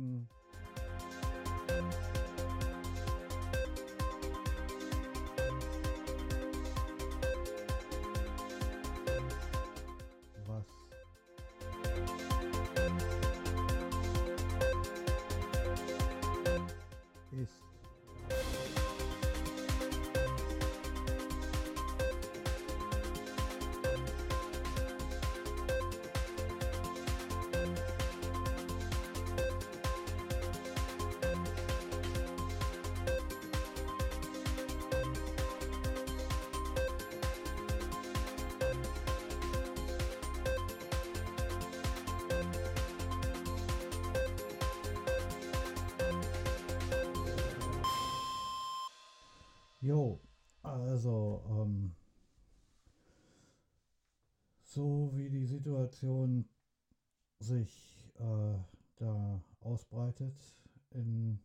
sagen, Jo, also ähm, so wie die Situation sich äh, da ausbreitet in,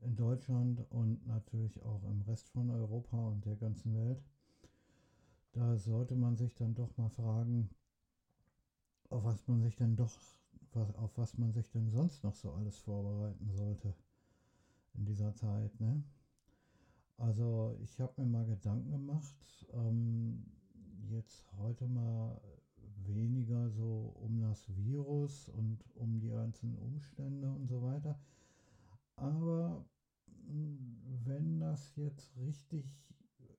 in Deutschland und natürlich auch im Rest von Europa und der ganzen Welt, da sollte man sich dann doch mal fragen, auf was man sich denn doch, was, auf was man sich denn sonst noch so alles vorbereiten sollte in dieser Zeit, ne? Also ich habe mir mal Gedanken gemacht, ähm, jetzt heute mal weniger so um das Virus und um die ganzen Umstände und so weiter. Aber wenn das jetzt richtig,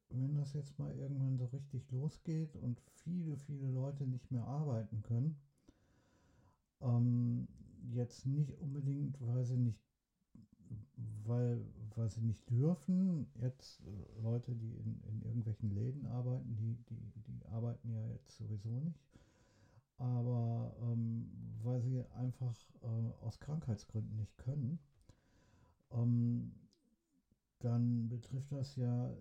wenn das jetzt mal irgendwann so richtig losgeht und viele, viele Leute nicht mehr arbeiten können, ähm, jetzt nicht unbedingt, weil sie nicht weil, weil sie nicht dürfen. Jetzt äh, Leute, die in, in irgendwelchen Läden arbeiten, die, die, die arbeiten ja jetzt sowieso nicht. Aber ähm, weil sie einfach äh, aus Krankheitsgründen nicht können, ähm, dann betrifft das ja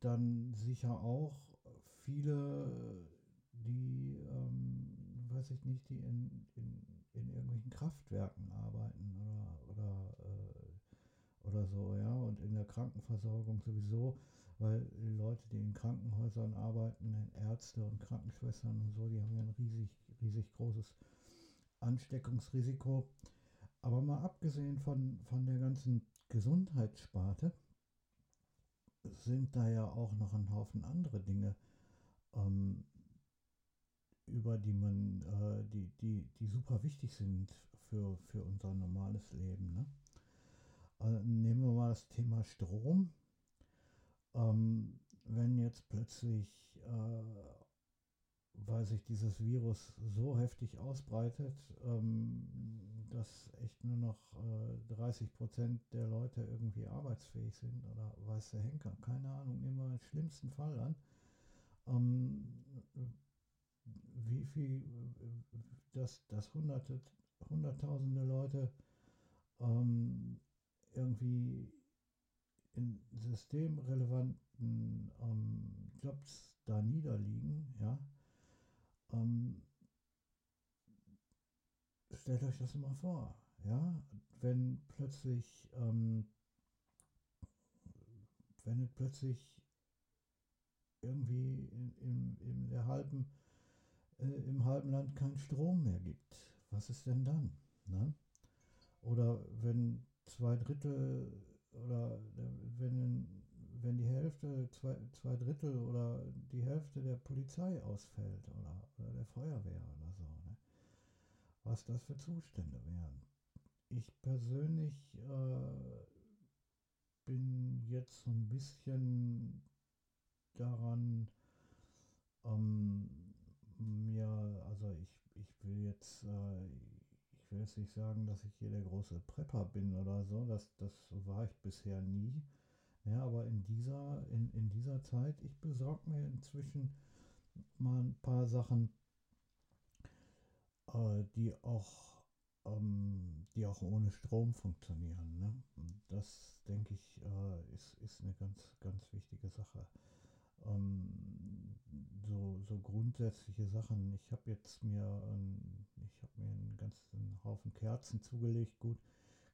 dann sicher auch viele, die ähm, weiß ich nicht, die in, in, in irgendwelchen Kraftwerken arbeiten oder so, ja, und in der Krankenversorgung sowieso, weil die Leute, die in Krankenhäusern arbeiten, Ärzte und Krankenschwestern und so, die haben ja ein riesig, riesig großes Ansteckungsrisiko. Aber mal abgesehen von, von der ganzen Gesundheitssparte, sind da ja auch noch ein Haufen andere Dinge, ähm, über die man, äh, die, die, die super wichtig sind für, für unser normales Leben. Ne? Also nehmen wir mal das Thema Strom. Ähm, wenn jetzt plötzlich, äh, weil sich dieses Virus so heftig ausbreitet, ähm, dass echt nur noch äh, 30 Prozent der Leute irgendwie arbeitsfähig sind oder weiß der Henker, keine Ahnung, nehmen wir den schlimmsten Fall an. Ähm, wie viel, dass, dass hunderte, hunderttausende Leute ähm, irgendwie in systemrelevanten ähm, Jobs da niederliegen, ja, ähm, stellt euch das mal vor, ja, wenn plötzlich, ähm, wenn plötzlich irgendwie in, in, in der halben äh, im halben Land keinen Strom mehr gibt. Was ist denn dann? Ne? Oder wenn zwei Drittel oder wenn, wenn die Hälfte, zwei, zwei Drittel oder die Hälfte der Polizei ausfällt oder, oder der Feuerwehr oder so. Ne? Was das für Zustände wären. Ich persönlich äh, bin jetzt so ein bisschen daran ähm, mir, also ich, ich will jetzt, äh, will jetzt nicht sagen, dass ich hier der große Prepper bin oder so, das, das war ich bisher nie. Ja, aber in dieser, in, in dieser Zeit, ich besorge mir inzwischen mal ein paar Sachen, äh, die auch ähm, die auch ohne Strom funktionieren. Ne? Das denke ich äh, ist, ist eine ganz, ganz wichtige Sache ähm, so, so grundsätzliche Sachen. Ich habe jetzt mir, ein, ich habe mir einen ganzen Haufen Kerzen zugelegt. Gut,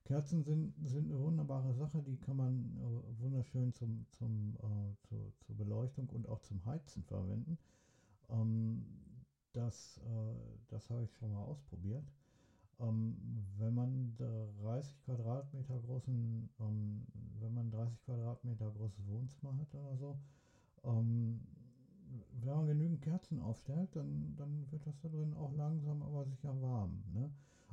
Kerzen sind, sind eine wunderbare Sache, die kann man äh, wunderschön zum, zum, äh, zu, zur Beleuchtung und auch zum Heizen verwenden. Ähm, das äh, das habe ich schon mal ausprobiert. ähm, wenn man 30 Quadratmeter großen, ähm, wenn man 30 Quadratmeter großes Wohnzimmer hat oder so, ähm, wenn man genügend Kerzen aufstellt, dann, dann wird das da drin auch langsam aber sicher warm. Ne?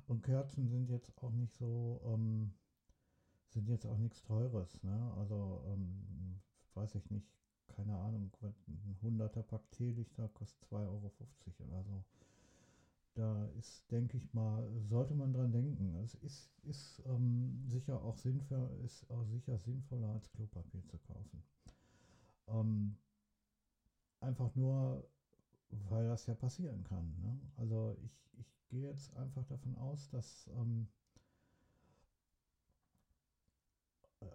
Und Kerzen sind jetzt auch nicht so, ähm, sind jetzt auch nichts Teures. Ne? Also, ähm, weiß ich nicht, keine Ahnung, ein 100er Pack Teelichter kostet 2,50 Euro oder so. Da ist, denke ich mal, sollte man dran denken. Es ist, ist ähm, sicher auch sinnvoll, ist auch sicher sinnvoller als Klopapier zu kaufen. Ähm, einfach nur, weil das ja passieren kann. Ne? Also ich, ich gehe jetzt einfach davon aus, dass ähm,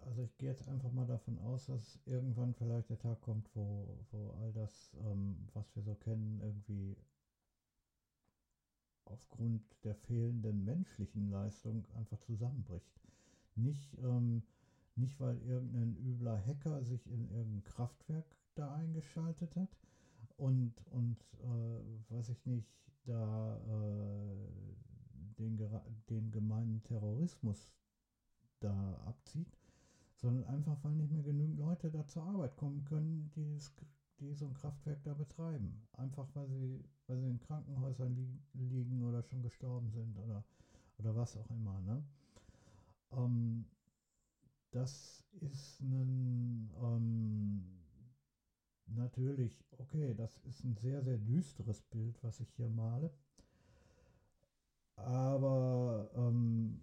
also ich gehe jetzt einfach mal davon aus, dass irgendwann vielleicht der Tag kommt, wo, wo all das, ähm, was wir so kennen, irgendwie aufgrund der fehlenden menschlichen Leistung einfach zusammenbricht. Nicht, ähm, nicht weil irgendein übler Hacker sich in irgendein Kraftwerk da eingeschaltet hat und, und äh, weiß ich nicht, da äh, den, den gemeinen Terrorismus da abzieht, sondern einfach, weil nicht mehr genügend Leute da zur Arbeit kommen können, die, das, die so ein Kraftwerk da betreiben. Einfach, weil sie, weil sie in Krankenhäusern li liegen oder schon gestorben sind oder, oder was auch immer. Ne? Ähm, das ist ein, ähm, natürlich, okay, das ist ein sehr, sehr düsteres Bild, was ich hier male. Aber ähm,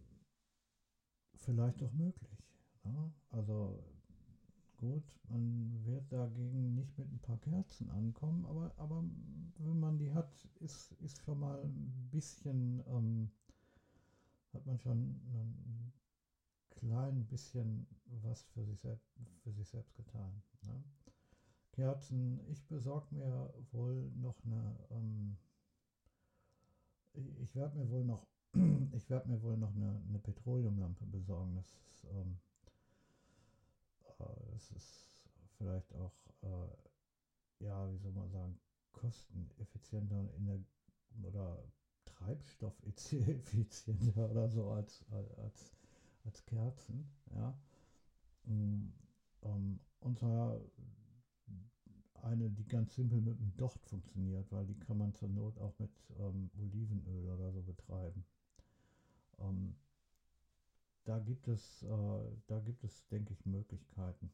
vielleicht doch möglich. Ja, also gut, man wird dagegen nicht mit ein paar Kerzen ankommen, aber, aber wenn man die hat, ist, ist schon mal ein bisschen, ähm, hat man schon ein klein bisschen was für sich, selbst, für sich selbst getan. Ne? Kerzen, ich besorge mir wohl noch eine, ähm, ich werde mir wohl noch, ich werde mir wohl noch eine, eine Petroleumlampe besorgen. Das ist, ähm, es ist vielleicht auch, äh, ja, wie soll man sagen, kosteneffizienter der, oder treibstoffeffizienter oder so als, als, als Kerzen. Ja. Mm, ähm, und zwar eine, die ganz simpel mit dem Docht funktioniert, weil die kann man zur Not auch mit ähm, Olivenöl oder so betreiben. Ähm, da gibt es, äh, da gibt es, denke ich, Möglichkeiten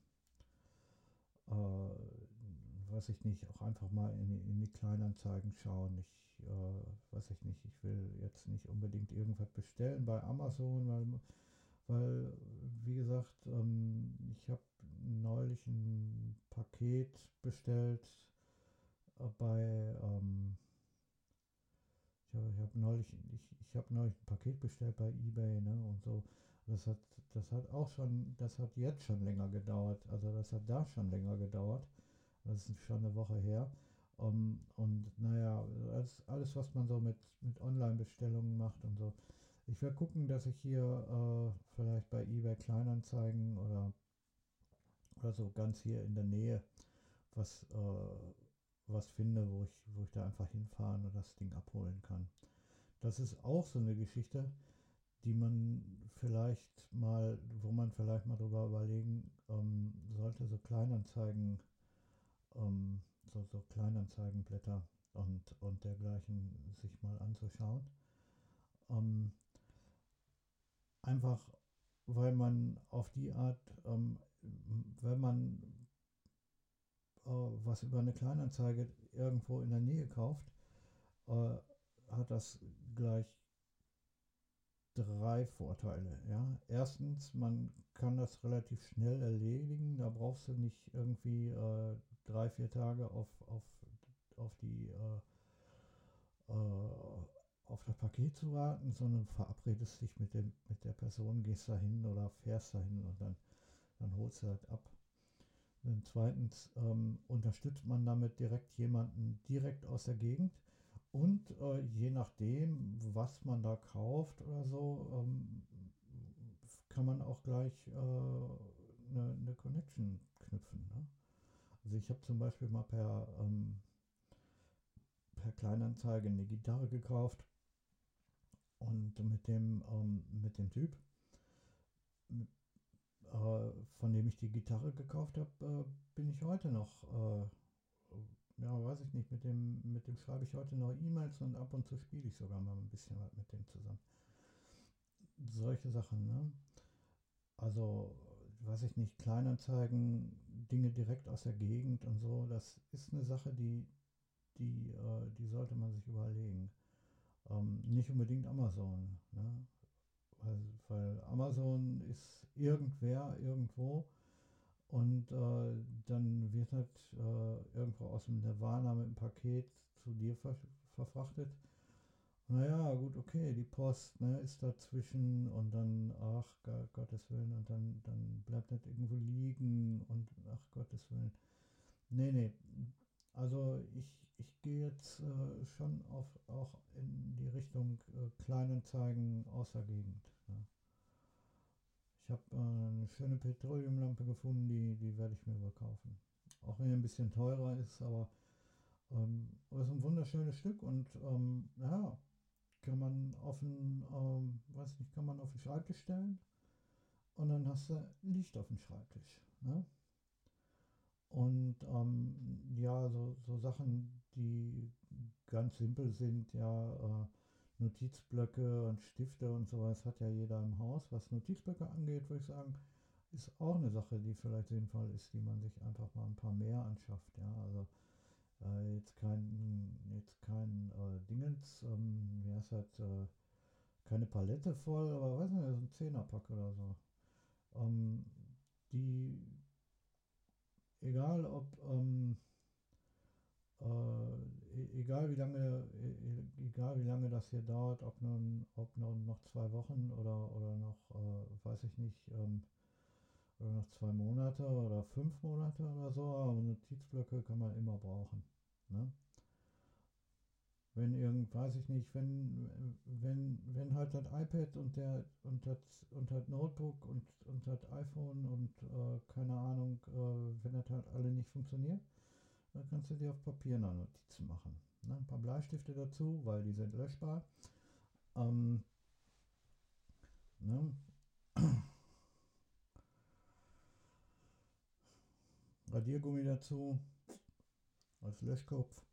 äh, weiß ich nicht, auch einfach mal in, in die Kleinanzeigen schauen. Ich äh, weiß ich nicht, ich will jetzt nicht unbedingt irgendwas bestellen bei Amazon, weil, weil wie gesagt, ähm, ich habe neulich ein Paket bestellt äh, bei ähm, ich habe hab neulich, ich, ich habe neulich ein Paket bestellt bei eBay, ne? Und so. Das hat, das hat auch schon, das hat jetzt schon länger gedauert. Also das hat da schon länger gedauert. Das ist schon eine Woche her. Um, und naja, alles, alles, was man so mit, mit Online-Bestellungen macht und so. Ich werde gucken, dass ich hier äh, vielleicht bei eBay Kleinanzeigen oder so ganz hier in der Nähe was, äh, was finde, wo ich, wo ich da einfach hinfahren und das Ding abholen kann. Das ist auch so eine Geschichte die man vielleicht mal, wo man vielleicht mal drüber überlegen ähm, sollte, so Kleinanzeigen, ähm, so, so Kleinanzeigenblätter und, und dergleichen sich mal anzuschauen. Ähm, einfach, weil man auf die Art, ähm, wenn man äh, was über eine Kleinanzeige irgendwo in der Nähe kauft, äh, hat das gleich drei Vorteile. Ja. Erstens, man kann das relativ schnell erledigen. Da brauchst du nicht irgendwie äh, drei, vier Tage auf, auf, auf, die, äh, äh, auf das Paket zu warten, sondern verabredest dich mit, dem, mit der Person, gehst dahin oder fährst dahin und dann, dann holst du halt ab. Und zweitens ähm, unterstützt man damit direkt jemanden direkt aus der Gegend und äh, je nachdem, was man da kauft oder so, ähm, kann man auch gleich eine äh, ne, ne Connection knüpfen. Ne? Also ich habe zum Beispiel mal per, ähm, per Kleinanzeige eine Gitarre gekauft Und mit dem, ähm, mit dem Typ, äh, von dem ich die Gitarre gekauft habe, äh, bin ich heute noch, äh, ja, weiß ich nicht, mit dem, mit dem schreibe ich heute noch E-Mails und ab und zu spiele ich sogar mal ein bisschen was mit dem zusammen. Solche Sachen, ne? Also, weiß ich nicht, Kleinanzeigen, Dinge direkt aus der Gegend und so, das ist eine Sache, die, die, äh, die sollte man sich überlegen. Ähm, nicht unbedingt Amazon, ne? Weil, weil Amazon ist irgendwer irgendwo und äh, dann wird halt äh, irgendwo aus dem Nirvana mit dem Paket zu dir ver verfrachtet. Naja, gut, okay, die Post ne, ist dazwischen und dann, ach Gottes Willen, und dann, dann bleibt das irgendwo liegen und ach Gottes Willen. Nee, nee, also ich, ich gehe jetzt äh, schon auf, auch in die Richtung äh, Kleinanzeigen außer Gegend. Ne? Ich habe äh, eine schöne Petroleumlampe gefunden, die, die werde ich mir wohl kaufen. Auch wenn die ein bisschen teurer ist, aber ähm, ist ein wunderschönes Stück und ähm, ja, kann man auf den, ähm, weiß nicht, kann man auf den Schreibtisch stellen und dann hast du Licht auf dem Schreibtisch. Ne? Und ähm, ja, so, so Sachen, die ganz simpel sind, ja, äh, Notizblöcke und Stifte und sowas hat ja jeder im Haus. Was Notizblöcke angeht, würde ich sagen, ist auch eine Sache, die vielleicht sinnvoll ist, die man sich einfach mal ein paar mehr anschafft. Ja, also äh, jetzt kein, jetzt kein äh, Dingens, ähm, wie heißt das, äh, keine Palette voll, aber weiß nicht, so ein Zehnerpack oder so. Ähm, die egal ob, ähm, äh, e-, egal wie lange, e-, e-, egal wie lange das hier dauert, ob nun, ob nun noch zwei Wochen oder, oder noch, äh, weiß ich nicht, ähm, oder noch zwei Monate oder fünf Monate oder so, aber Notizblöcke kann man immer brauchen. Ne? Wenn irgend, weiß ich nicht, wenn, wenn, wenn halt das iPad und der und das und das Notebook und, und das iPhone und äh, keine Ahnung, äh, wenn das halt alle nicht funktioniert, dann kannst du dir auf Papier noch Notizen machen. Ne? Ein paar Bleistifte dazu, weil die sind löschbar. Ähm, ne? Radiergummi dazu als Löschkopf.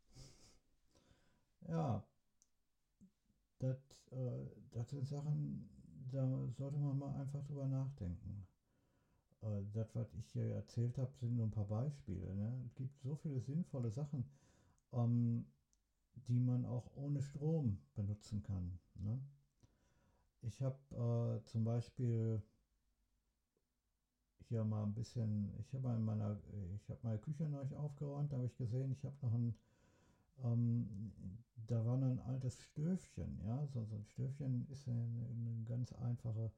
Ja, das, äh, sind Sachen, da sollte man mal einfach drüber nachdenken. Äh, das, was ich hier erzählt habe, sind nur ein paar Beispiele. Ne? Es gibt so viele sinnvolle Sachen, ähm, die man auch ohne Strom benutzen kann. Ne? Ich habe äh, zum Beispiel hier mal ein bisschen, ich habe meiner, ich habe meine Küche neu aufgeräumt, da habe ich gesehen, ich habe noch ein ähm, da war ein altes Stöfchen, ja, so, so ein Stöfchen ist eine, eine ganz einfache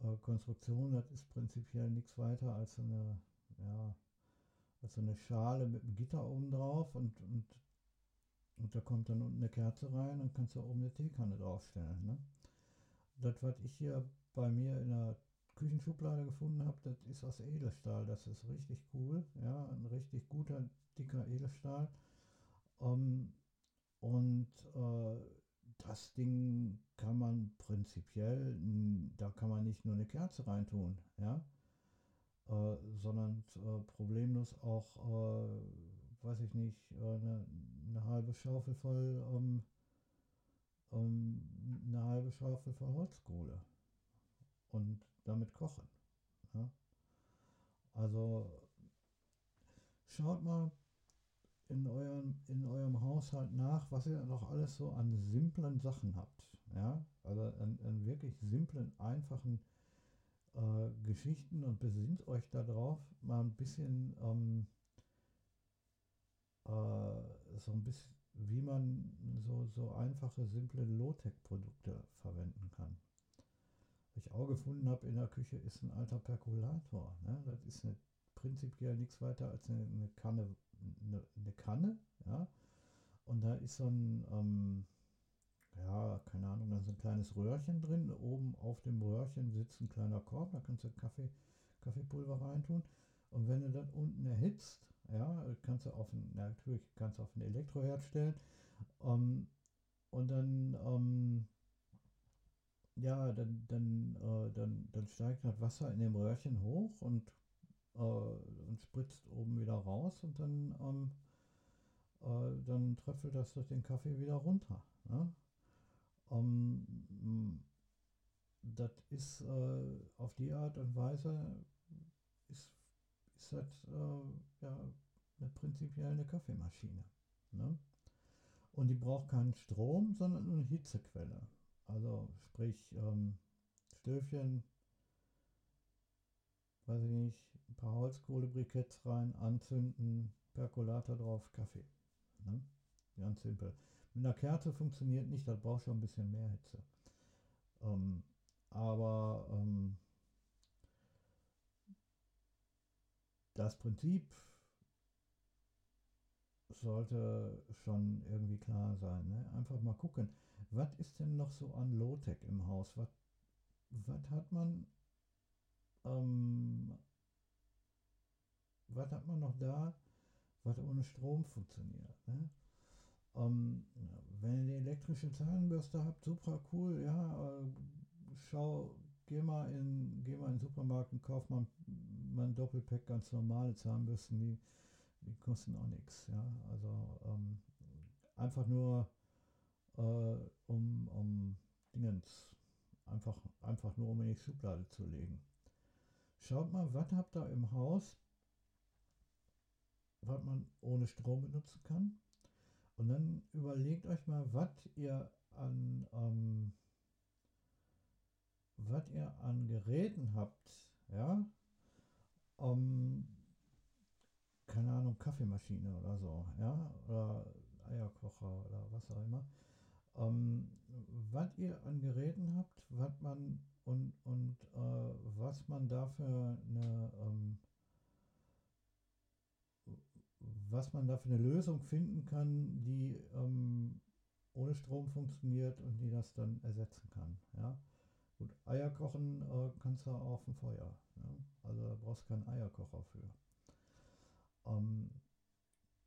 äh, Konstruktion, das ist prinzipiell nichts weiter als eine, ja, als eine Schale mit einem Gitter oben drauf und, und, und da kommt dann unten eine Kerze rein und kannst du oben eine Teekanne draufstellen. Ne? Das, was ich hier bei mir in der Küchenschublade gefunden habe, das ist aus Edelstahl. Das ist richtig cool. Ja, ein richtig guter, dicker Edelstahl. Ähm, und äh, das Ding kann man prinzipiell, da kann man nicht nur eine Kerze reintun, ja, äh, sondern äh, problemlos auch, äh, weiß ich nicht, äh, eine, eine, halbe Schaufel voll, ähm, ähm, eine halbe Schaufel voll Holzkohle und damit kochen. Ja? Also schaut mal, in eurem, in eurem Haushalt nach, was ihr noch alles so an simplen Sachen habt. Ja, also an, an wirklich simplen, einfachen äh, Geschichten und besinnt euch darauf, mal ein bisschen ähm, äh, so ein bisschen, wie man so, so einfache, simple Low-Tech-Produkte verwenden kann. Was ich auch gefunden habe in der Küche ist ein alter Perkulator. Ne? Das ist eine, prinzipiell nichts weiter als eine, eine Kanne eine, eine Kanne, ja, und da ist so ein, ähm, ja, keine Ahnung, da ist ein kleines Röhrchen drin. Oben auf dem Röhrchen sitzt ein kleiner Korb, da kannst du Kaffee, Kaffeepulver reintun. Und wenn du das unten erhitzt, ja, kannst du auf ein, natürlich kannst du auf ein Elektroherd stellen. Ähm, und dann, ähm, ja, dann, dann, äh, dann, dann steigt halt Wasser in dem Röhrchen hoch und, äh, und spritzt oben wieder raus und dann, ähm, äh, dann tröpfelt das durch den Kaffee wieder runter. Ne? Ähm, das ist äh, auf die Art und Weise ist, ist das äh, ja prinzipiell eine Kaffeemaschine. Ne? Und die braucht keinen Strom, sondern nur eine Hitzequelle. Also sprich ähm, Stöfchen, weiß ich nicht, ein paar Holzkohlebriketts rein, anzünden, Perkulator drauf, Kaffee. Ne? Ganz simpel. Mit einer Kerze funktioniert nicht, das braucht schon ein bisschen mehr Hitze. Ähm, aber ähm, das Prinzip sollte schon irgendwie klar sein. Ne? Einfach mal gucken, was ist denn noch so an Low-Tech im Haus? Was, was hat man ähm, was hat man noch da, was ohne Strom funktioniert? Ne? Ähm, wenn ihr die elektrische Zahnbürste habt, super cool, ja, äh, schau, geh mal in, geh mal in den Supermarkt und kauf mal, mal ein Doppelpack ganz normale Zahnbürsten, die, die kosten auch nichts, ja, also ähm, einfach nur äh, um, um Dingens, einfach, einfach nur um in die Schublade zu legen. Schaut mal, was habt ihr im Haus, was man ohne Strom benutzen kann. Und dann überlegt euch mal, was ihr an ähm, was ihr an Geräten habt, ja, um, keine Ahnung, Kaffeemaschine oder so, ja, oder Eierkocher oder was auch immer, ähm, was ihr an Geräten habt, was man und, und äh, was man dafür eine, ähm, was man dafür eine Lösung finden kann, die ähm, ohne Strom funktioniert und die das dann ersetzen kann, ja. Gut, Eier kochen äh, kannst du auf dem Feuer. Ne? Also da brauchst du keinen Eierkocher für. Ähm,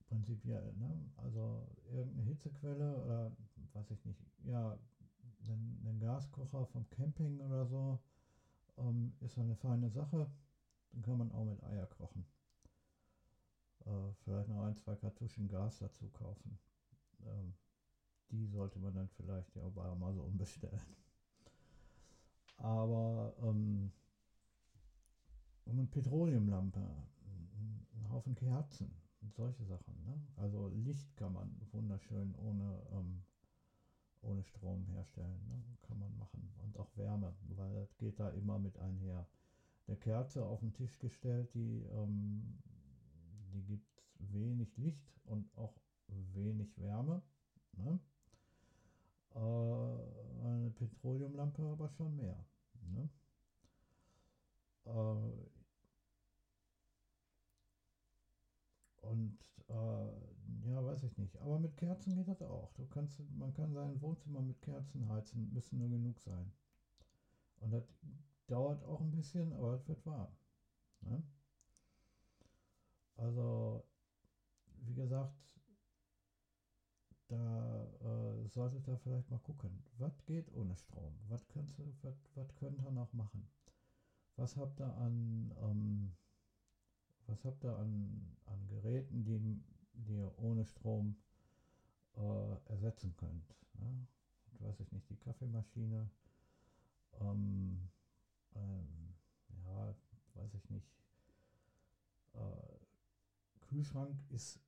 prinzipiell, ne? Also irgendeine Hitzequelle oder weiß ich nicht, ja, ein, ein Gaskocher vom Camping oder so ähm, ist eine feine Sache. Dann kann man auch mit Eier kochen. Äh, vielleicht noch ein, zwei Kartuschen Gas dazu kaufen. Ähm, die sollte man dann vielleicht ja bei Amazon bestellen. Aber ähm, eine Petroleumlampe, ein Haufen Kerzen und solche Sachen. Ne? Also Licht kann man wunderschön ohne, ähm, ohne Strom herstellen. Ne? Kann man machen. Und auch Wärme, weil das geht da immer mit einher. Eine Kerze auf den Tisch gestellt, die, ähm, die gibt wenig Licht und auch wenig Wärme. Ne? Äh, eine Petroleumlampe aber schon mehr. Ne? Äh, und äh, ja, weiß ich nicht. Aber mit Kerzen geht das auch. Du kannst, man kann sein Wohnzimmer mit Kerzen heizen, müssen nur genug sein. Und das dauert auch ein bisschen, aber es wird warm. Ne? Also, wie gesagt, da äh, solltet ihr vielleicht mal gucken, was geht ohne Strom? Was könnt ihr, was, was könnt ihr noch machen? Was habt ihr an, ähm, was habt ihr an, an Geräten, die, die ihr ohne Strom äh, ersetzen könnt? Ne? Weiß ich nicht, die Kaffeemaschine, ähm, ähm, ja, weiß ich nicht. Äh, Kühlschrank ist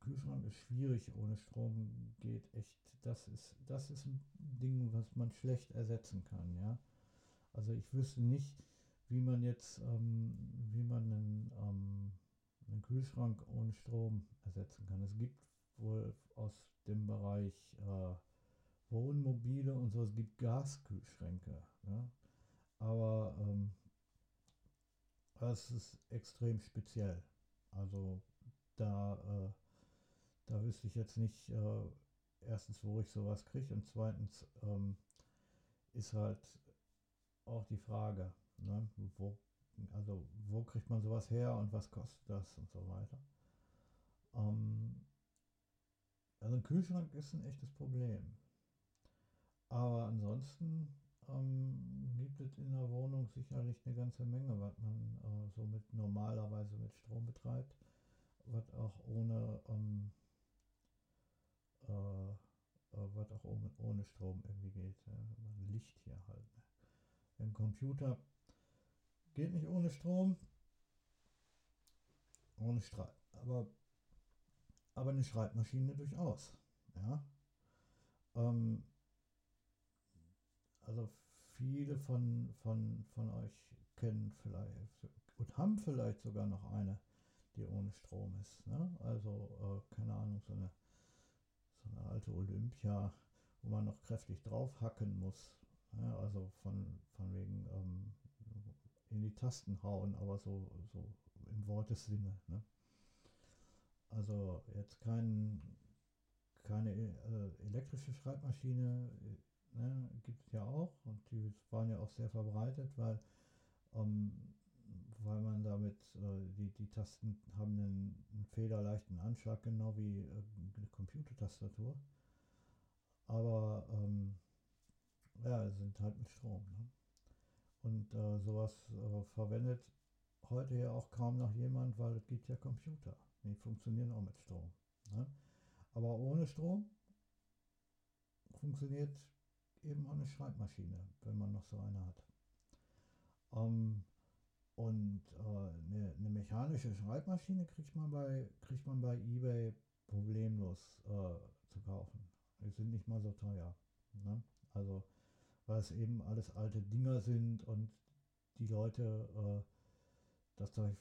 Kühlschrank ist schwierig, ohne Strom geht echt, das ist, das ist ein Ding, was man schlecht ersetzen kann, ja. Also ich wüsste nicht, wie man jetzt, ähm, wie man einen, ähm, einen Kühlschrank ohne Strom ersetzen kann. Es gibt wohl aus dem Bereich äh, Wohnmobile und so, es gibt Gaskühlschränke, ja. Aber ähm, das ist extrem speziell. Also da äh, da wüsste ich jetzt nicht, äh, erstens, wo ich sowas kriege und zweitens ähm, ist halt auch die Frage, ne, wo, also wo kriegt man sowas her und was kostet das und so weiter. Ähm, also ein Kühlschrank ist ein echtes Problem. aber ansonsten ähm, gibt es in der Wohnung sicherlich eine ganze Menge, was man äh, so mit normalerweise mit Strom betreibt, was auch ohne ähm, äh, äh was auch ohne, ohne Strom irgendwie geht. Ja. Licht hier halt. Ne. Ein Computer geht nicht ohne Strom, ohne Strahl. Aber, aber eine Schreibmaschine durchaus. Ja. Ähm, also viele von, von, von euch kennen vielleicht und haben vielleicht sogar noch eine, die ohne Strom ist. Ne? Also, äh, keine Ahnung, so eine, so eine alte Olympia, wo man noch kräftig drauf hacken muss. Ja? Also von, von wegen ähm, in die Tasten hauen, aber so, so im Wortessinne. Ne? Also jetzt kein, keine äh, elektrische Schreibmaschine ne, gibt es ja auch und die waren ja auch sehr verbreitet, weil, ähm, weil man damit, äh, die, die Tasten haben einen, einen federleichten Anschlag, genau wie äh, eine Computertastatur. Aber ähm, ja, sind halt mit Strom. Ne? Und äh, sowas äh, verwendet heute ja auch kaum noch jemand, weil es gibt ja Computer. Die funktionieren auch mit Strom. Ne? Aber ohne Strom funktioniert eben eine Schreibmaschine, wenn man noch so eine hat. Ähm, und äh, eine, eine, mechanische Schreibmaschine kriegt man bei, kriegt man bei eBay problemlos äh, zu kaufen. Die sind nicht mal so teuer. Ne? Also, weil es eben alles alte Dinger sind und die Leute äh, das Zeug,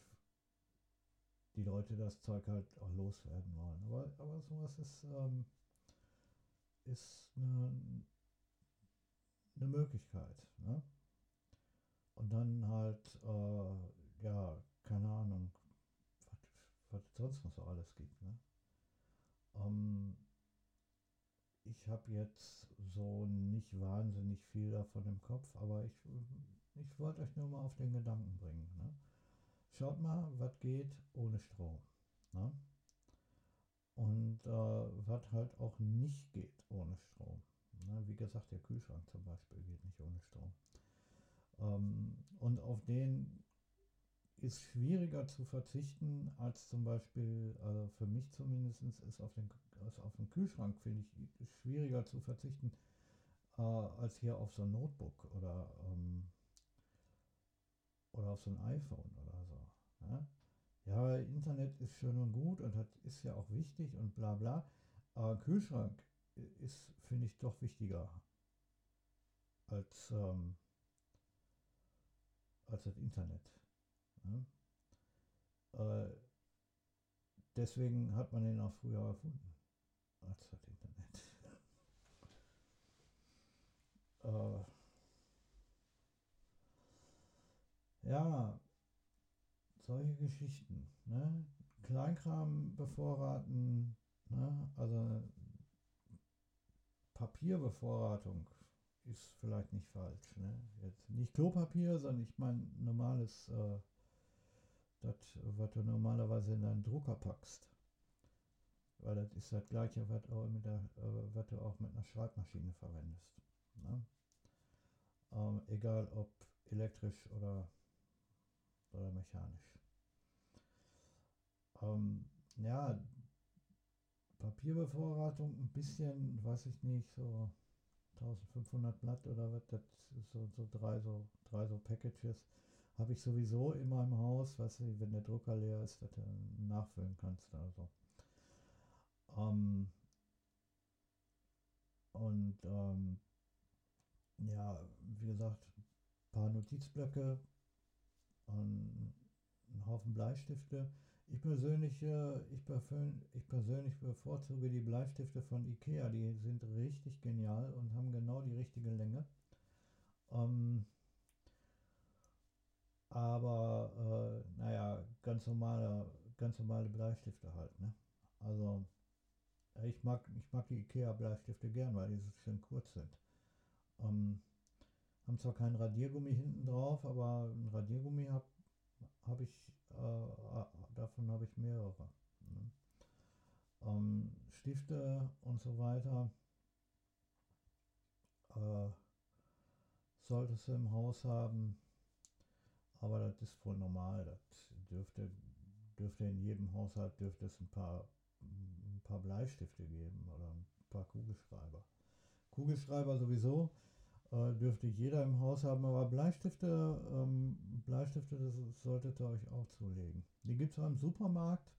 die Leute das Zeug halt auch loswerden wollen. Aber, aber sowas ist, ähm, ist eine, eine Möglichkeit. Ne? Und dann halt, äh, ja, keine Ahnung, was es sonst noch so alles gibt. Ne? Ähm, ich habe jetzt so nicht wahnsinnig viel davon im Kopf, aber ich, ich wollte euch nur mal auf den Gedanken bringen. Ne? Schaut mal, was geht ohne Strom. Ne? Und äh, was halt auch nicht geht ohne Strom. Ne? Wie gesagt, der Kühlschrank zum Beispiel geht nicht ohne Strom. Ähm, und auf den ist schwieriger zu verzichten als zum Beispiel, also für mich zumindest ist auf den, ist auf den Kühlschrank, finde ich, schwieriger zu verzichten äh, als hier auf so ein Notebook oder, ähm, oder auf so ein iPhone oder so. Ja? ja, Internet ist schön und gut und das ist ja auch wichtig und bla bla, aber Kühlschrank ist, finde ich, doch wichtiger als, ähm, als das Internet. Ja? Äh, deswegen hat man den auch früher erfunden als das Internet. äh, ja, solche Geschichten. Ne? Kleinkram bevorraten, ne? also Papierbevorratung ist vielleicht nicht falsch. Ne? Jetzt nicht Klopapier, sondern ich meine normales, äh, das, was du normalerweise in deinen Drucker packst. Weil das ist das gleiche, was, mit der, äh, was du auch mit einer Schreibmaschine verwendest. Ne? Ähm, egal ob elektrisch oder, oder mechanisch. Ähm, ja, Papierbevorratung ein bisschen, weiß ich nicht, so 1500 Blatt oder was, das so, so drei so drei so Packages habe ich sowieso in meinem Haus, weißt du, wenn der Drucker leer ist, dass du nachfüllen kannst also. Ähm, und ähm, ja, wie gesagt, ein paar Notizblöcke, ein, ein Haufen Bleistifte ich persönlich, äh, ich, ich persönlich bevorzuge die Bleistifte von Ikea. Die sind richtig genial und haben genau die richtige Länge. Ähm, aber äh, naja, ganz normale, ganz normale Bleistifte halt. Ne? Also ich mag, ich mag die Ikea Bleistifte gern, weil die so schön kurz sind. Ähm, haben zwar keinen Radiergummi hinten drauf, aber ein Radiergummi habe hab ich äh, davon habe ich mehrere. Ne? Ähm, Stifte und so weiter. äh, solltest du im Haus haben. Aber das ist voll normal. Das dürfte, dürfte in jedem Haushalt dürfte es ein paar, ein paar Bleistifte geben oder ein paar Kugelschreiber. Kugelschreiber sowieso äh, dürfte jeder im Haus haben, aber Bleistifte, ähm, Bleistifte, das solltet ihr euch auch zulegen. Die gibt es auch im Supermarkt.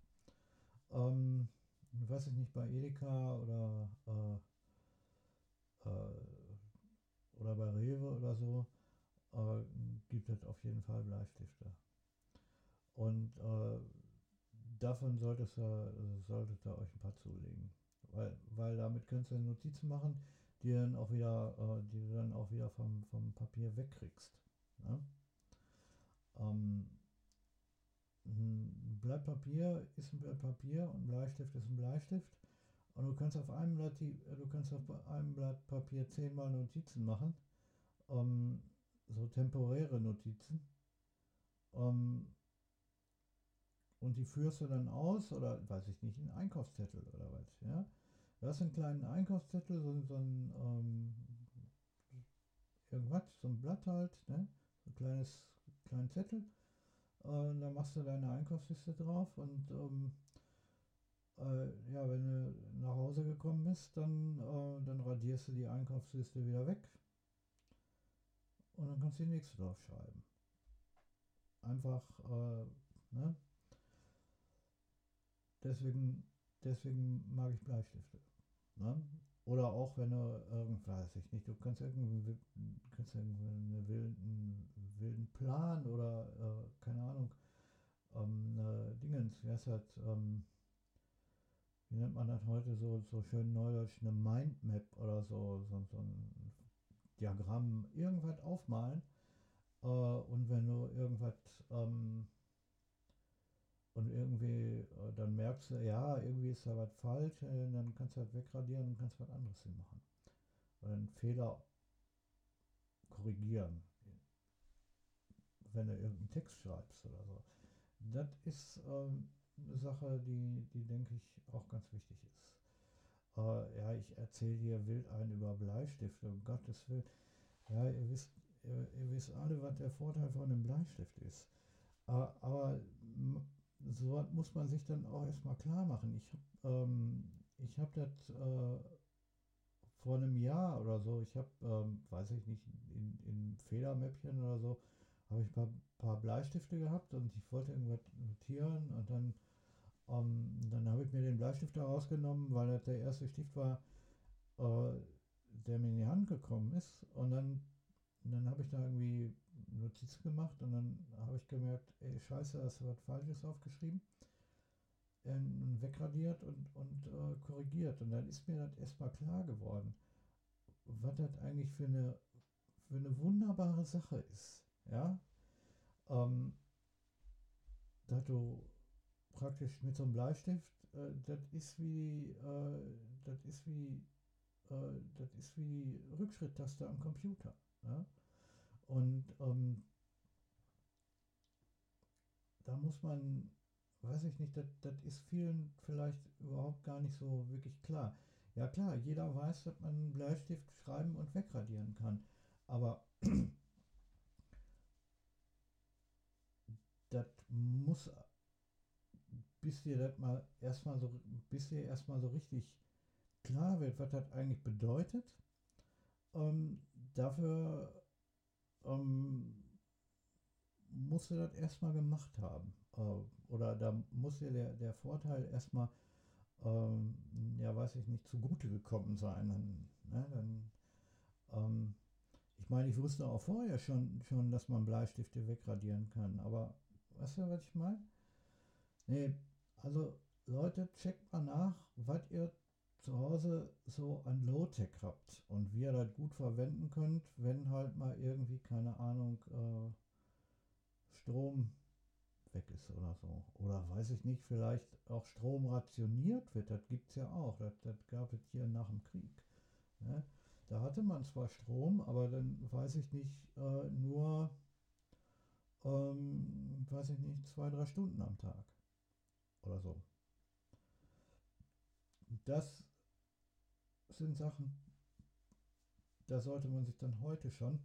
Ähm, weiß ich nicht, bei Edeka oder, äh, äh, oder bei Rewe oder so, gibt es auf jeden Fall Bleistifte. Und äh, davon solltet ihr, solltet ihr euch ein paar zulegen. Weil, weil damit könnt ihr Notizen machen, die dann auch wieder, äh, die du dann auch wieder vom, vom Papier wegkriegst. Ne? Ähm, ein Blatt Papier ist ein Blatt Papier und ein Bleistift ist ein Bleistift. Und du kannst auf einem Blatt, du kannst auf einem Blatt Papier zehnmal Notizen machen. Ähm, so temporäre Notizen. Ähm, und die führst du dann aus, oder weiß ich nicht, einen Einkaufszettel oder was, ja. Du hast einen kleinen Einkaufszettel, so, so ein ähm, irgendwas, so ein Blatt halt, ne? So ein kleines, kleinen Zettel. Äh, da machst du deine Einkaufsliste drauf und ähm, äh, ja, wenn du nach Hause gekommen bist, dann, äh, dann radierst du die Einkaufsliste wieder weg und dann kannst du die nächste drauf schreiben. Einfach, äh, ne? Deswegen, deswegen mag ich Bleistifte. Ne? Oder auch wenn du irgendwas, ich nicht, du kannst irgendwie, kannst irgendwie einen wilden, wilden Plan oder äh, keine Ahnung, ähm, eine Dingens, wie heißt das, ähm, wie nennt man das heute so, so schön neudeutsch, eine Mindmap oder so, so, so ein Diagramm, irgendwas aufmalen. Äh, und wenn du irgendwas ähm, und irgendwie äh, dann merkst du, ja, irgendwie ist da was falsch, äh, dann kannst du halt wegradieren und kannst was anderes hinmachen. Oder einen Fehler korrigieren, wenn du irgendeinen Text schreibst oder so. Das ist ähm, eine Sache, die, die denke ich auch ganz wichtig ist. Äh, ja, ich erzähle hier wild ein über Bleistifte, um Gottes Willen. Ja, ihr wisst, ihr, ihr wisst alle, was der Vorteil von einem Bleistift ist. Äh, aber so muss man sich dann auch erstmal klar machen. Ich habe ähm, hab das äh, vor einem Jahr oder so, ich habe, ähm, weiß ich nicht, in, in Federmäppchen oder so, habe ich ein paar, paar, Bleistifte gehabt und ich wollte irgendwas notieren und dann, ähm, dann habe ich mir den Bleistift da rausgenommen, weil das der erste Stift war, äh, der mir in die Hand gekommen ist und dann, dann habe ich da irgendwie Notiz gemacht und dann habe ich gemerkt, ey, scheiße, hast du was Falsches aufgeschrieben und wegradiert und, und äh, korrigiert. Und dann ist mir das erstmal klar geworden, was das eigentlich für eine, für eine wunderbare Sache ist. Ja? Ähm, dass du praktisch mit so einem Bleistift, äh, das ist wie, äh, das ist wie, äh, das ist wie Rückschritttaste am Computer. Ja? Und ähm, da muss man, weiß ich nicht, das, ist vielen vielleicht überhaupt gar nicht so wirklich klar. Ja klar, jeder weiß, dass man einen Bleistift schreiben und wegradieren kann. Aber das muss, bis dir das mal erstmal so, bis dir erstmal so richtig klar wird, was das eigentlich bedeutet, ähm, dafür ähm, musst du das erstmal gemacht haben. Äh, oder da muss dir der, der Vorteil erstmal, ähm, ja, weiß ich nicht, zugute gekommen sein. Dann, ne, dann ähm, ich meine, ich wusste auch vorher schon, schon, dass man Bleistifte wegradieren kann, aber weißt du, was ich meine? Nee, also Leute, checkt mal nach, was ihr zu Hause so ein Low-Tech habt und wie ihr das gut verwenden könnt, wenn halt mal irgendwie, keine Ahnung, äh, Strom weg ist oder so. Oder weiß ich nicht, vielleicht auch Strom rationiert wird, das gibt es ja auch. Das, das gab es hier nach dem Krieg. Ne? Da hatte man zwar Strom, aber dann weiß ich nicht, äh, nur, ähm, weiß ich nicht, zwei, drei Stunden am Tag oder so. Das sind Sachen, da sollte man sich dann heute schon,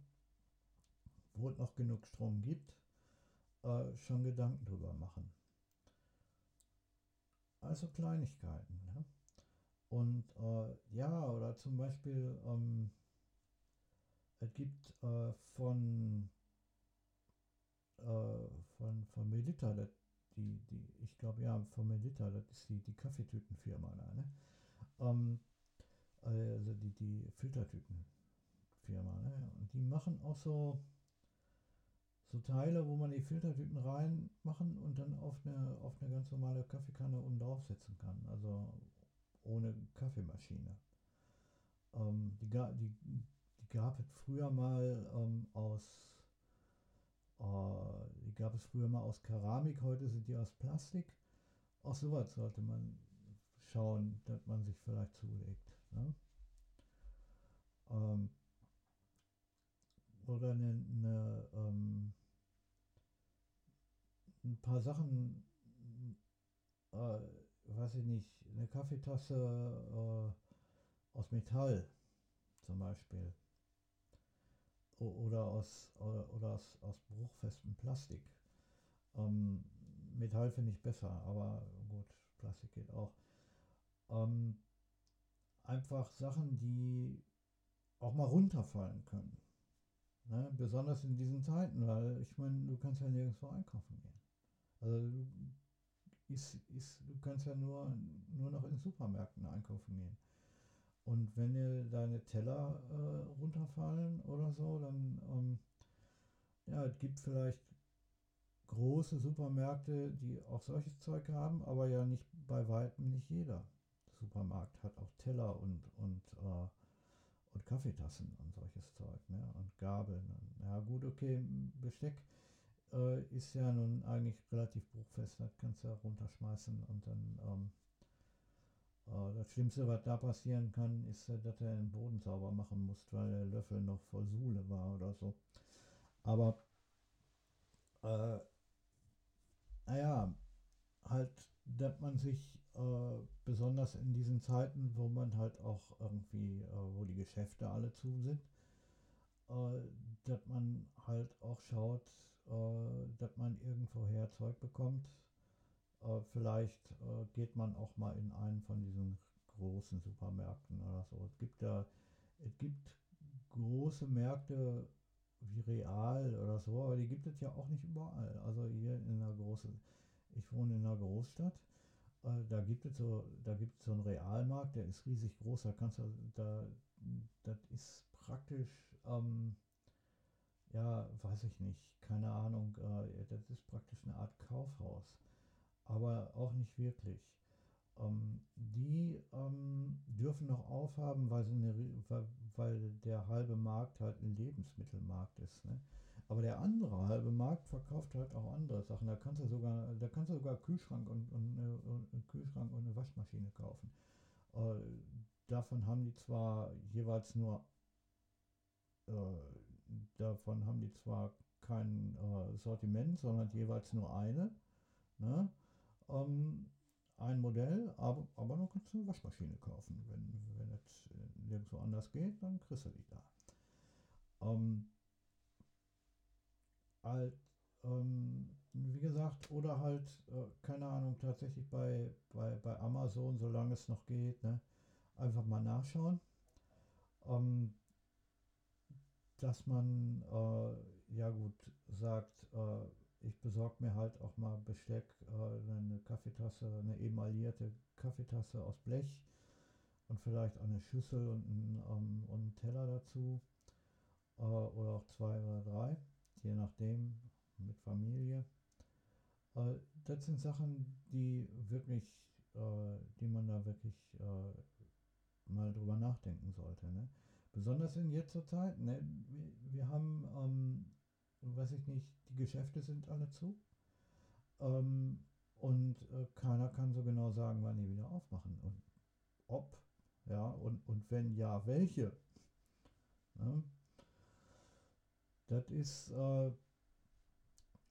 wo es noch genug Strom gibt, äh, schon Gedanken drüber machen. Also Kleinigkeiten. Ne? Und äh, ja, oder zum Beispiel, ähm, es gibt äh, von, äh, von, von Melita, die, die, ich glaube ja, von Melita, das ist die, die Kaffeetütenfirma ne? Ähm, also die, die Filtertütenfirma, ne? Und die machen auch so, so Teile, wo man die Filtertüten reinmachen und dann auf eine, auf eine ganz normale Kaffeekanne oben draufsetzen kann. Also ohne Kaffeemaschine. Ähm, die, die, die gab es früher mal ähm, aus äh, die gab es früher mal aus Keramik, heute sind die aus Plastik. Auch sowas sollte man schauen, dass man sich vielleicht zulegt. Ne? Ähm, oder eine, eine ähm, ein paar Sachen, äh, weiß ich nicht, eine Kaffeetasse äh, aus Metall zum Beispiel. Oder aus, oder, oder aus, aus bruchfestem Plastik. Ähm, Metall finde ich besser, aber gut, Plastik geht auch. Ähm, einfach Sachen, die auch mal runterfallen können. Ne? Besonders in diesen Zeiten, weil ich meine, du kannst ja nirgendwo einkaufen gehen. Also du, ist, ist, du kannst ja nur, nur noch in Supermärkten einkaufen gehen. Und wenn dir deine Teller äh, runterfallen oder so, dann ähm, ja, es gibt vielleicht große Supermärkte, die auch solches Zeug haben, aber ja nicht bei weitem nicht jeder Supermarkt hat auch Teller und, und, äh, und Kaffeetassen und solches Zeug, ne? Und Gabeln. Und, ja gut, okay, Besteck äh, ist ja nun eigentlich relativ bruchfest, das kannst du ja runterschmeißen und dann ähm, äh, das Schlimmste, was da passieren kann, ist, äh, dass er den Boden sauber machen muss, weil der Löffel noch voll Suhle war oder so. Aber äh, naja, halt, dass man sich äh, besonders in diesen Zeiten, wo man halt auch irgendwie, äh, wo die Geschäfte alle zu sind, äh, dass man halt auch schaut, äh, dass man irgendwoher Zeug bekommt. Äh, vielleicht geht man auch mal in einen von diesen großen Supermärkten oder so. Es gibt ja, es gibt große Märkte wie Real oder so, aber die gibt es ja auch nicht überall. Also hier in einer großen, ich wohne in einer Großstadt, da gibt es so, da gibt es so einen Realmarkt, der ist riesig groß, da kannst du, da, das ist praktisch, ähm, ja, weiß ich nicht, keine Ahnung, äh, das ist praktisch eine Art Kaufhaus, aber auch nicht wirklich. Ähm, die ähm, dürfen noch aufhaben, weil, eine, weil, der halbe Markt halt ein Lebensmittelmarkt ist. Ne? Aber der andere halbe Markt verkauft halt auch andere Sachen. Da kannst du sogar, da kannst du sogar Kühlschrank und, und, und einen Kühlschrank und eine Waschmaschine kaufen. Äh, davon haben die zwar jeweils nur äh, davon haben die zwar kein äh, Sortiment, sondern jeweils nur eine. Ne? Ähm, ein Modell, aber, aber dann kannst du eine Waschmaschine kaufen. Wenn, wenn es nirgendwo anders geht, dann kriegst du die da. Ähm, halt, ähm, wie gesagt, oder halt, äh, keine Ahnung, tatsächlich bei, bei, bei Amazon, solange es noch geht, ne, einfach mal nachschauen. Ähm, dass man, äh, ja gut, sagt, äh, ich besorge mir halt auch mal Besteck, äh, eine Kaffeetasse, eine emaillierte Kaffeetasse aus Blech und vielleicht eine Schüssel und einen, ähm, und einen Teller dazu äh, oder auch zwei oder drei, je nachdem, mit Familie. Äh, das sind Sachen, die wirklich, äh, die man da wirklich äh, mal drüber nachdenken sollte. Ne? Besonders in jetziger Zeit. Ne? Wir, wir haben, ähm, weiß ich nicht, die Geschäfte sind alle zu. Ähm, und äh, keiner kann so genau sagen, wann die wieder aufmachen und ob, ja, und, und wenn ja, welche. Ne? Das ist, äh,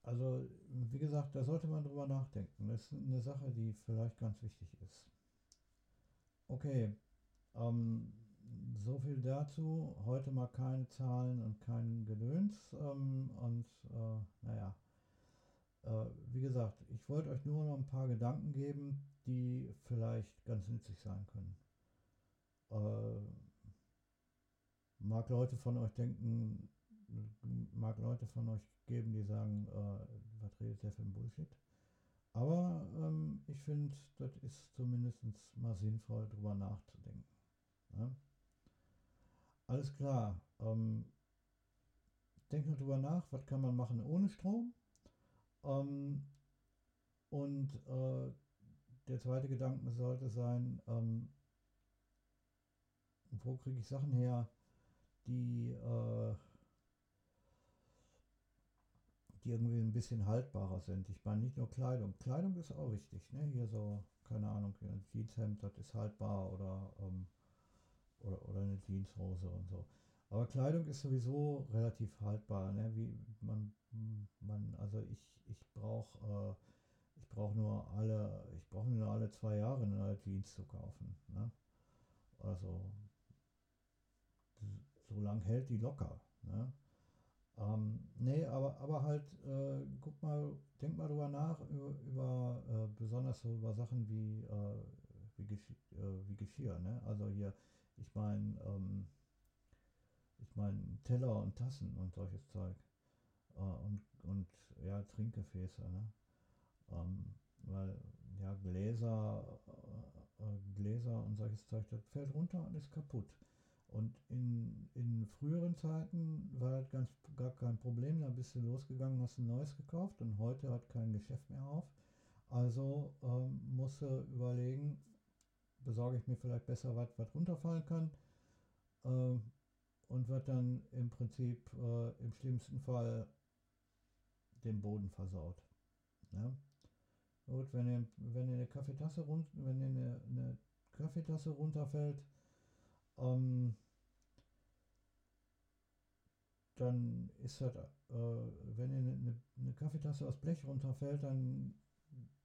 also wie gesagt, da sollte man drüber nachdenken. Das ist eine Sache, die vielleicht ganz wichtig ist. Okay, ähm, so viel dazu. Heute mal keine Zahlen und kein Gedöns. Ähm, und äh, naja, äh, wie gesagt, ich wollte euch nur noch ein paar Gedanken geben, die vielleicht ganz nützlich sein können. Äh, mag Leute von euch denken, mag Leute von euch geben, die sagen, äh, was redet der für ein Bullshit? Aber ähm, ich finde, das ist zumindest mal sinnvoll, darüber nachzudenken. Ja? Alles klar. Ähm, denkt mal drüber nach, was kann man machen ohne Strom? Ähm, und äh, der zweite Gedanke sollte sein, ähm, wo kriege ich Sachen her, die, äh, die irgendwie ein bisschen haltbarer sind. Ich meine nicht nur Kleidung. Kleidung ist auch wichtig. Ne? Hier so, keine Ahnung, ein Jeanshemd, das ist haltbar oder, ähm, oder, oder eine Jeanshose und so. Aber Kleidung ist sowieso relativ haltbar. Ne? Wie man, man, also ich, ich brauche äh, ich brauche nur alle, ich brauche nur alle zwei Jahre eine neue Jeans zu kaufen. Ne? Also so lang hält die locker. Ne? Ähm, nee, aber, aber halt, äh, guck mal, denk mal drüber nach, über, über äh, besonders so über Sachen wie, äh, wie, Geschirr, äh, wie Geschirr, ne? Also hier, ich meine, ähm, ich meine Teller und Tassen und solches Zeug. Äh, und, und ja, Trinkgefäße, ne? Ähm, weil, ja, Gläser, äh, Gläser und solches Zeug, das fällt runter und ist kaputt. Und in, in früheren Zeiten war das ganz, gar kein Problem. Da bist du losgegangen, hast ein neues gekauft und heute hat kein Geschäft mehr auf. Also ähm, musst du überlegen, besorge ich mir vielleicht besser was, was runterfallen kann äh, und wird dann im Prinzip äh, im schlimmsten Fall den Boden versaut. Ja? Gut, wenn ihr, wenn eine Kaffeetasse rund, wenn ihr eine, eine Kaffeetasse runterfällt, ähm, dann ist das, äh, wenn eine, eine, Kaffeetasse aus Blech runterfällt, dann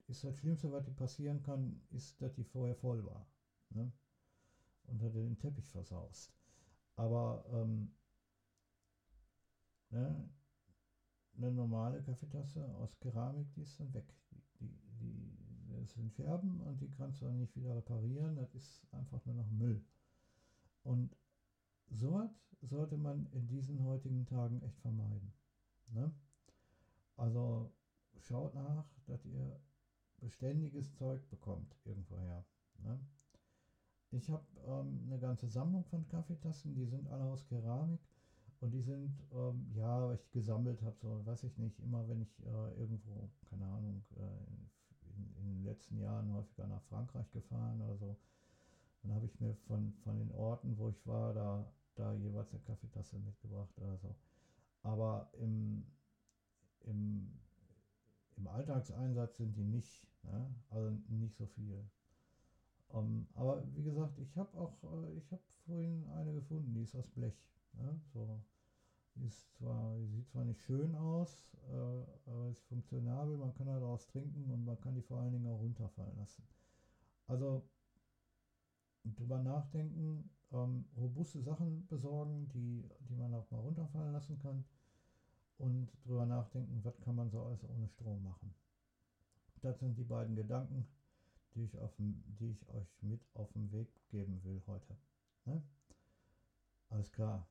ist das Schlimmste, was dir passieren kann, ist, dass die vorher voll war. Ne? Und hat den Teppich versaust. Aber ähm, ne, eine normale Kaffeetasse aus Keramik, die ist dann weg. Die, die, die, das sind Scherben und die kannst du dann nicht wieder reparieren. Das ist einfach nur noch Müll. Und sowas sollte man in diesen heutigen Tagen echt vermeiden. Ne? Also schaut nach, dass ihr beständiges Zeug bekommt irgendwoher. Ne? Ich habe ähm, eine ganze Sammlung von Kaffeetassen, die sind alle aus Keramik und die sind, ähm, ja, weil ich gesammelt habe, so weiß ich nicht, immer wenn ich äh, irgendwo, keine Ahnung, äh, in, in, den letzten Jahren häufiger nach Frankreich gefahren oder so, dann habe ich mir von, von den Orten, wo ich war, da, da jeweils eine Kaffeetasse mitgebracht oder so. Aber im, im, im Alltagseinsatz sind die nicht, ne? also nicht so viel. Um, ähm, aber wie gesagt, ich habe auch, äh, ich habe vorhin eine gefunden, die ist aus Blech. Ne? So, die ist zwar, die sieht zwar nicht schön aus, äh, aber ist funktionabel, man kann daraus trinken und man kann die vor allen Dingen auch runterfallen lassen. Also drüber nachdenken, ähm, robuste Sachen besorgen, die, die man auch mal runterfallen lassen kann und drüber nachdenken, was kann man so alles ohne Strom machen. Das sind die beiden Gedanken, die ich, auf die ich euch mit auf den Weg geben will heute. Ne? Alles klar.